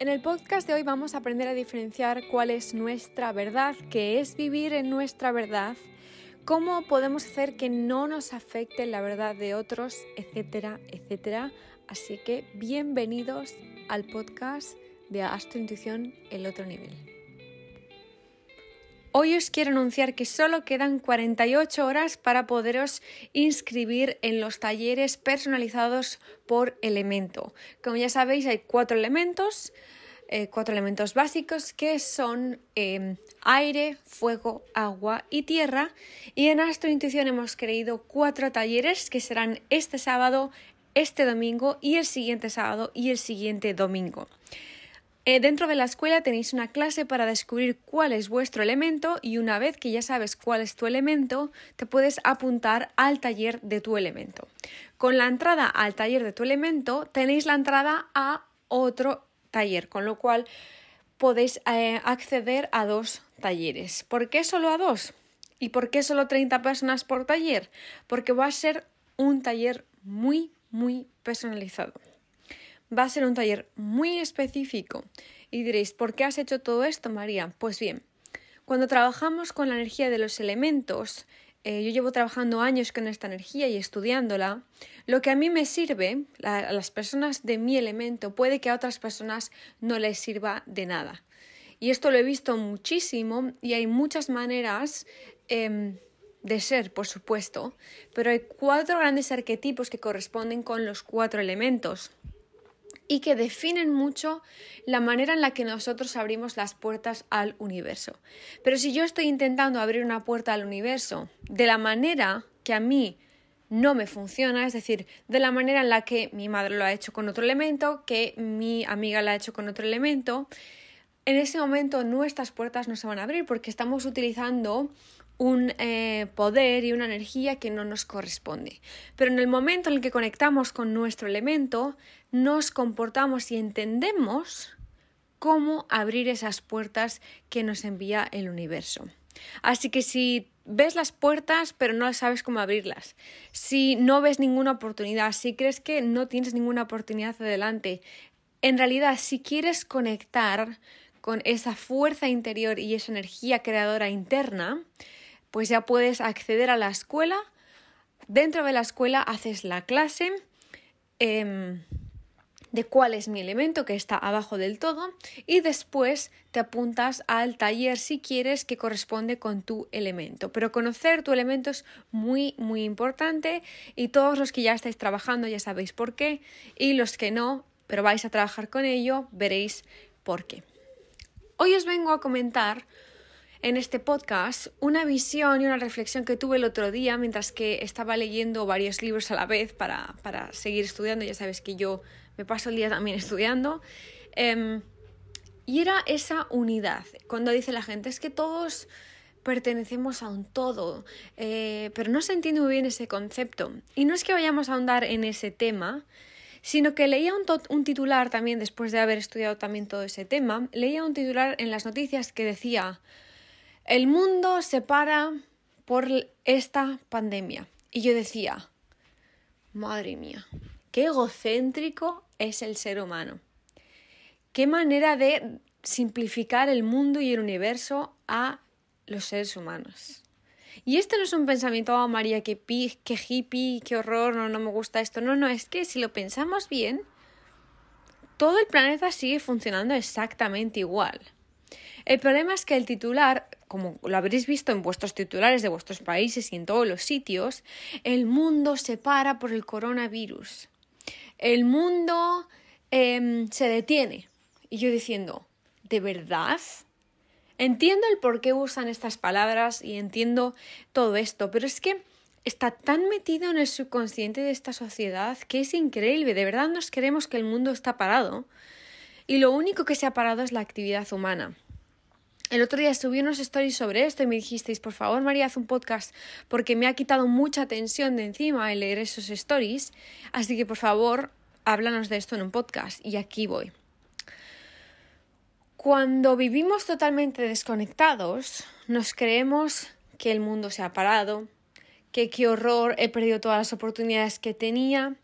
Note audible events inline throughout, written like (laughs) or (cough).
En el podcast de hoy vamos a aprender a diferenciar cuál es nuestra verdad, qué es vivir en nuestra verdad, cómo podemos hacer que no nos afecte la verdad de otros, etcétera, etcétera. Así que bienvenidos al podcast de Astro Intuición, el otro nivel. Hoy os quiero anunciar que solo quedan 48 horas para poderos inscribir en los talleres personalizados por elemento. Como ya sabéis, hay cuatro elementos, eh, cuatro elementos básicos que son em, aire, fuego, agua y tierra. Y en Astro Intuición hemos creado cuatro talleres que serán este sábado, este domingo y el siguiente sábado y el siguiente domingo. Eh, dentro de la escuela tenéis una clase para descubrir cuál es vuestro elemento y una vez que ya sabes cuál es tu elemento, te puedes apuntar al taller de tu elemento. Con la entrada al taller de tu elemento tenéis la entrada a otro taller, con lo cual podéis eh, acceder a dos talleres. ¿Por qué solo a dos? ¿Y por qué solo 30 personas por taller? Porque va a ser un taller muy, muy personalizado va a ser un taller muy específico. Y diréis, ¿por qué has hecho todo esto, María? Pues bien, cuando trabajamos con la energía de los elementos, eh, yo llevo trabajando años con esta energía y estudiándola, lo que a mí me sirve, a las personas de mi elemento, puede que a otras personas no les sirva de nada. Y esto lo he visto muchísimo y hay muchas maneras em, de ser, por supuesto, pero hay cuatro grandes arquetipos que corresponden con los cuatro elementos y que definen mucho la manera en la que nosotros abrimos las puertas al universo. Pero si yo estoy intentando abrir una puerta al universo de la manera que a mí no me funciona, es decir, de la manera en la que mi madre lo ha hecho con otro elemento, que mi amiga lo ha hecho con otro elemento, en ese momento nuestras puertas no se van a abrir porque estamos utilizando un eh, poder y una energía que no nos corresponde. Pero en el momento en el que conectamos con nuestro elemento, nos comportamos y entendemos cómo abrir esas puertas que nos envía el universo. Así que si ves las puertas pero no sabes cómo abrirlas, si no ves ninguna oportunidad, si crees que no tienes ninguna oportunidad adelante, en realidad si quieres conectar con esa fuerza interior y esa energía creadora interna, pues ya puedes acceder a la escuela. Dentro de la escuela haces la clase em, de cuál es mi elemento que está abajo del todo y después te apuntas al taller si quieres que corresponde con tu elemento. Pero conocer tu elemento es muy muy importante y todos los que ya estáis trabajando ya sabéis por qué y los que no, pero vais a trabajar con ello, veréis por qué. Hoy os vengo a comentar en este podcast una visión y una reflexión que tuve el otro día mientras que estaba leyendo varios libros a la vez para, seguir estudiando. Ya sabes que yo me paso el día también estudiando. Em, y era esa unidad. Cuando dice la gente, es que todos pertenecemos a un todo, eh, pero no se entiende muy bien ese concepto. Y no es que vayamos a ahondar en ese tema, sino que leía un, un, titular también, después de haber estudiado también todo ese tema, leía un titular en las noticias que decía el mundo se para por esta pandemia. Y yo decía, madre mía, qué egocéntrico es el ser humano. Qué manera de simplificar el mundo y el universo a los seres humanos. Y este no es un pensamiento, oh María, qué, pi, qué hippie, qué horror, no, no me gusta esto. No, no, es que si lo pensamos bien, todo el planeta sigue funcionando exactamente igual. El problema es que el titular, como lo habréis visto en vuestros titulares de vuestros países y en todos los sitios, el mundo se para por el coronavirus. El mundo em, se detiene. Y yo diciendo, ¿de verdad? Entiendo el por qué usan estas palabras y entiendo todo esto, pero es que está tan metido en el subconsciente de esta sociedad que es increíble. De verdad nos queremos que el mundo está parado y lo único que se ha parado es la actividad humana. El otro día subí unos stories sobre esto y me dijisteis, por favor, María, haz un podcast porque me ha quitado mucha tensión de encima el leer esos stories. Así que, por favor, háblanos de esto en un podcast. Y aquí voy. Cuando vivimos totalmente desconectados, nos creemos que el mundo se ha parado, que qué horror, he perdido todas las oportunidades que tenía,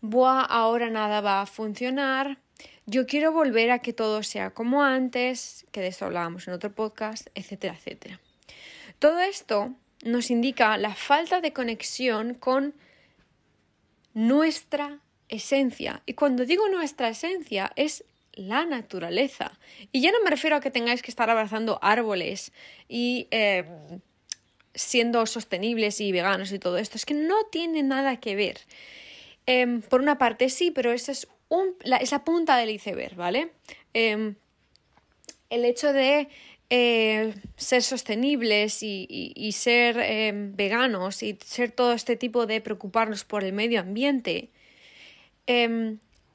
buah, ahora nada va a funcionar, yo quiero volver a que todo sea como antes, que de eso hablábamos en otro podcast, etcétera, etcétera. Todo esto nos indica la falta de conexión con nuestra esencia. Y cuando digo nuestra esencia es la naturaleza. Y ya no me refiero a que tengáis que estar abrazando árboles y eh, siendo sostenibles y veganos y todo esto. Es que no tiene nada que ver. Em, por una parte sí, pero esa es la, esa punta del iceberg, ¿vale? Em, el hecho de eh, ser sostenibles y, ser em, veganos y ser todo este tipo de preocuparnos por el medio ambiente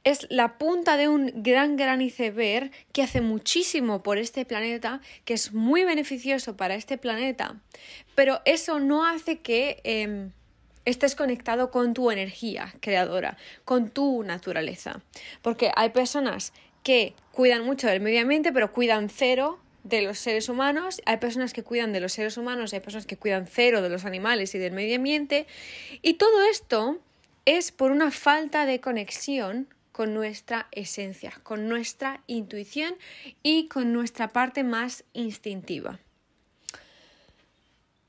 es la punta de un gran, gran iceberg que hace muchísimo por este planeta, que es muy beneficioso para este planeta, pero eso no hace que em, estés conectado con tu energía creadora, con tu naturaleza. Porque hay personas que cuidan mucho del medio ambiente, pero cuidan cero de los seres humanos, hay personas que cuidan de los seres humanos, hay personas que cuidan cero de los animales y del medio ambiente, y todo esto es por una falta de conexión con nuestra esencia, con nuestra intuición y con nuestra parte más instintiva.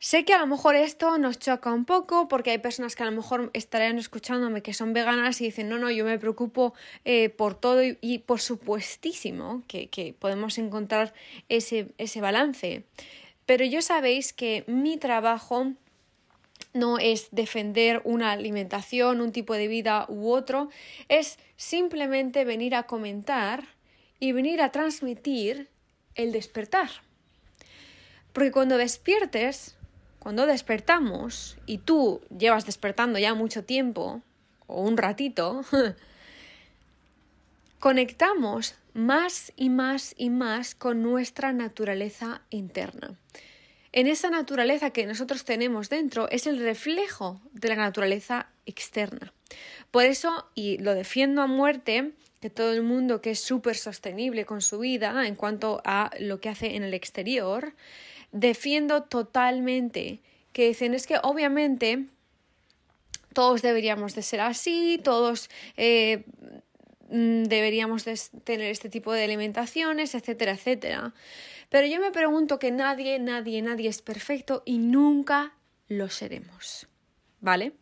Sé que a lo mejor esto nos choca un poco porque hay personas que a lo mejor estarían escuchándome que son veganas y dicen, no, no, yo me preocupo eh, por todo y, por supuestísimo que, que podemos encontrar ese, ese balance. Pero yo sabéis que mi trabajo no es defender una alimentación, un tipo de vida u otro, es simplemente venir a comentar y venir a transmitir el despertar. Porque cuando despiertes, cuando despertamos, y tú llevas despertando ya mucho tiempo, o un ratito, (laughs) conectamos más y más y más con nuestra naturaleza interna en esa naturaleza que nosotros tenemos dentro es el reflejo de la naturaleza externa. Por eso, y lo defiendo a muerte, que todo el mundo que es súper sostenible con su vida en cuanto a lo que hace en el exterior, defiendo totalmente que dicen es que obviamente todos deberíamos de ser así, todos eh, mm, deberíamos de tener este tipo de alimentaciones, etcétera, etcétera. Pero yo me pregunto que nadie, nadie, nadie es perfecto y nunca lo seremos. ¿Vale?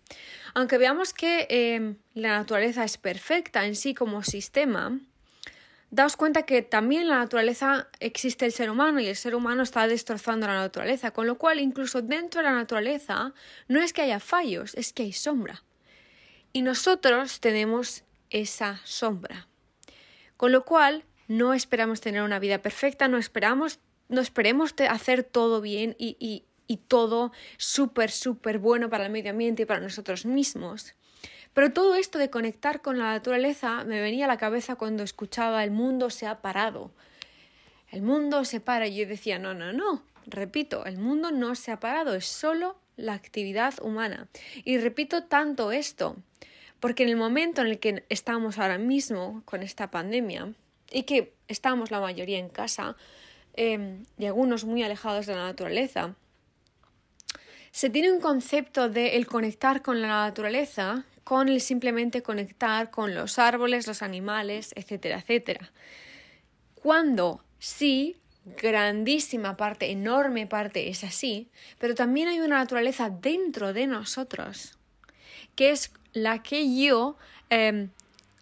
Aunque veamos que em, la naturaleza es perfecta en sí como sistema, daos cuenta que también en la naturaleza existe el ser humano y el ser humano está destrozando la naturaleza, con lo cual incluso dentro de la naturaleza no es que haya fallos, es que hay sombra. Y nosotros tenemos esa sombra. Con lo cual, no esperamos tener una vida perfecta, no esperamos, no esperemos hacer todo bien y, y, y todo súper, súper bueno para el medio ambiente y para nosotros mismos. Pero todo esto de conectar con la naturaleza me venía a la cabeza cuando escuchaba el mundo se ha parado. El mundo se para y yo decía, no, no, no, repito, el mundo no se ha parado, es solo la actividad humana. Y repito tanto esto, porque en el momento en el que estamos ahora mismo con esta pandemia, y que estamos la mayoría en casa em, y algunos muy alejados de la naturaleza, se tiene un concepto de el conectar con la naturaleza con simplemente conectar con los árboles, los animales, etcétera, etcétera. Cuando sí, grandísima parte, enorme parte es así, pero también hay una naturaleza dentro de nosotros que es la que yo, em,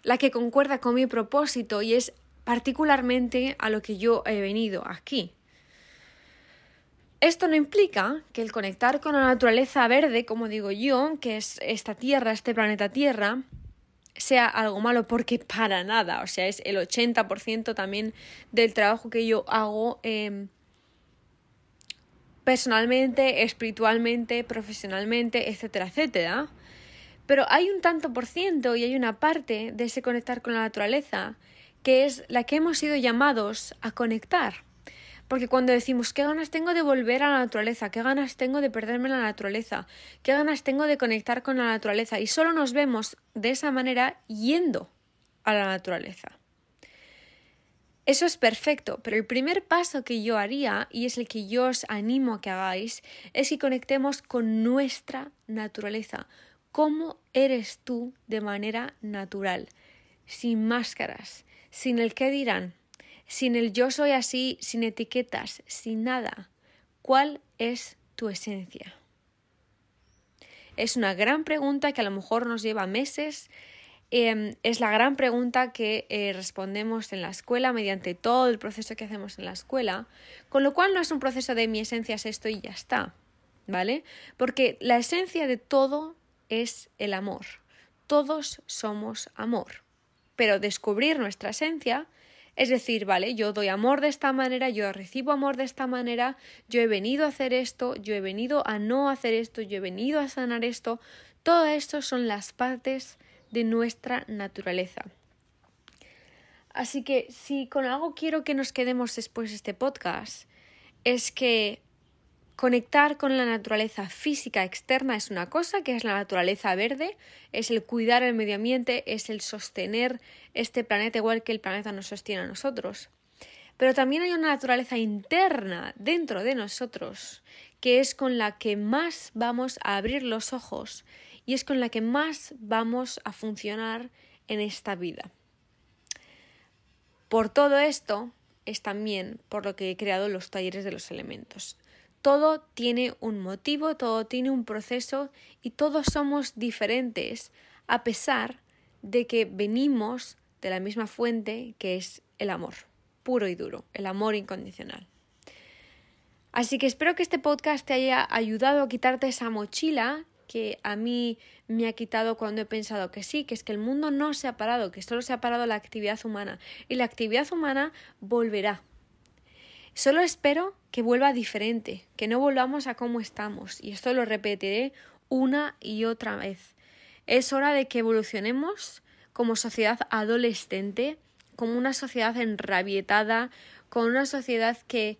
la que concuerda con mi propósito y es particularmente a lo que yo he venido aquí. Esto no implica que el conectar con la naturaleza verde, como digo yo, que es esta Tierra, este planeta Tierra, sea algo malo, porque para nada, o sea, es el 80% también del trabajo que yo hago em, personalmente, espiritualmente, profesionalmente, etcétera, etcétera. Pero hay un tanto por ciento y hay una parte de ese conectar con la naturaleza que es la que hemos sido llamados a conectar. Porque cuando decimos qué ganas tengo de volver a la naturaleza, qué ganas tengo de perderme en la naturaleza, qué ganas tengo de conectar con la naturaleza, y solo nos vemos de esa manera yendo a la naturaleza. Eso es perfecto, pero el primer paso que yo haría, y es el que yo os animo a que hagáis, es que conectemos con nuestra naturaleza. ¿Cómo eres tú de manera natural? Sin máscaras, sin el qué dirán, sin el yo soy así, sin etiquetas, sin nada. ¿Cuál es tu esencia? Es una gran pregunta que a lo mejor nos lleva meses. Em, es la gran pregunta que eh, respondemos en la escuela mediante todo el proceso que hacemos en la escuela, con lo cual no es un proceso de mi esencia es esto y ya está, ¿vale? Porque la esencia de todo es el amor. Todos somos amor. Pero descubrir nuestra esencia es decir, vale, yo doy amor de esta manera, yo recibo amor de esta manera, yo he venido a hacer esto, yo he venido a no hacer esto, yo he venido a sanar esto. Todo esto son las partes de nuestra naturaleza. Así que si con algo quiero que nos quedemos después de este podcast, es que Conectar con la naturaleza física externa es una cosa, que es la naturaleza verde, es el cuidar el medio ambiente, es el sostener este planeta igual que el planeta nos sostiene a nosotros. Pero también hay una naturaleza interna dentro de nosotros, que es con la que más vamos a abrir los ojos y es con la que más vamos a funcionar en esta vida. Por todo esto es también por lo que he creado los talleres de los elementos. Todo tiene un motivo, todo tiene un proceso y todos somos diferentes a pesar de que venimos de la misma fuente que es el amor, puro y duro, el amor incondicional. Así que espero que este podcast te haya ayudado a quitarte esa mochila que a mí me ha quitado cuando he pensado que sí, que es que el mundo no se ha parado, que solo se ha parado la actividad humana y la actividad humana volverá, Solo espero que vuelva diferente, que no volvamos a como estamos, y esto lo repetiré una y otra vez. Es hora de que evolucionemos como sociedad adolescente, como una sociedad enrabietada, con una sociedad que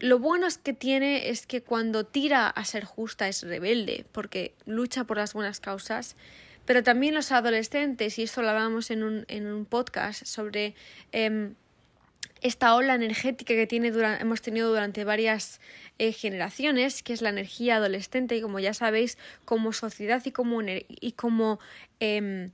lo bueno es que tiene es que cuando tira a ser justa es rebelde, porque lucha por las buenas causas, pero también los adolescentes, y esto lo hablamos en un, en un podcast sobre em, esta ola energética que tiene hemos tenido durante varias eh, generaciones, que es la energía adolescente, y como ya sabéis, como sociedad y como, em,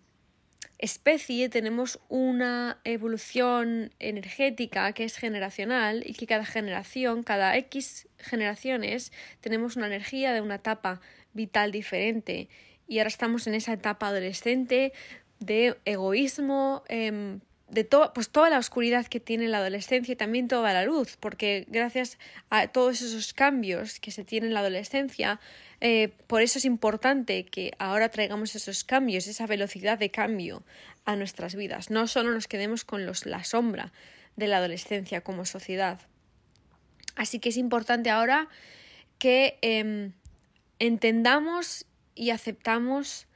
especie tenemos una evolución energética que es generacional y que cada generación, cada X generaciones, tenemos una energía de una etapa vital diferente. Y ahora estamos en esa etapa adolescente de egoísmo, em, de pues toda la oscuridad que tiene la adolescencia y también toda la luz, porque gracias a todos esos cambios que se tienen en la adolescencia, eh, por eso es importante que ahora traigamos esos cambios, esa velocidad de cambio a nuestras vidas. No solo nos quedemos con los, la sombra de la adolescencia como sociedad. Así que es importante ahora que em, entendamos y aceptamos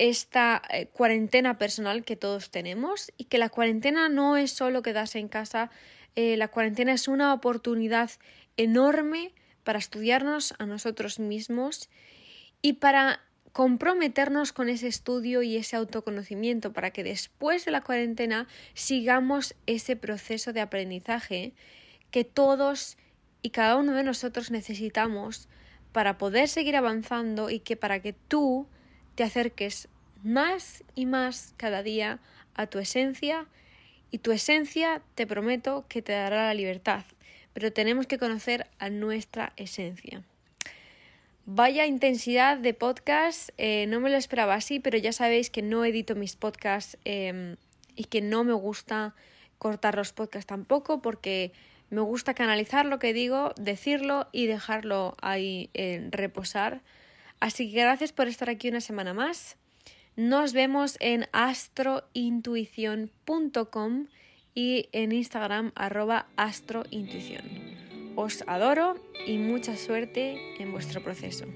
esta eh, cuarentena personal que todos tenemos y que la cuarentena no es solo quedarse en casa, eh, la cuarentena es una oportunidad enorme para estudiarnos a nosotros mismos y para comprometernos con ese estudio y ese autoconocimiento para que después de la cuarentena sigamos ese proceso de aprendizaje que todos y cada uno de nosotros necesitamos para poder seguir avanzando y que para que tú te acerques más y más cada día a tu esencia y tu esencia te prometo que te dará la libertad, pero tenemos que conocer a nuestra esencia. Vaya intensidad de podcast, eh, no me lo esperaba así, pero ya sabéis que no edito mis podcasts em, y que no me gusta cortar los podcasts tampoco porque me gusta canalizar lo que digo, decirlo y dejarlo ahí reposar Así que gracias por estar aquí una semana más. Nos vemos en astrointuición.com y en Instagram arroba astrointuición. Os adoro y mucha suerte en vuestro proceso.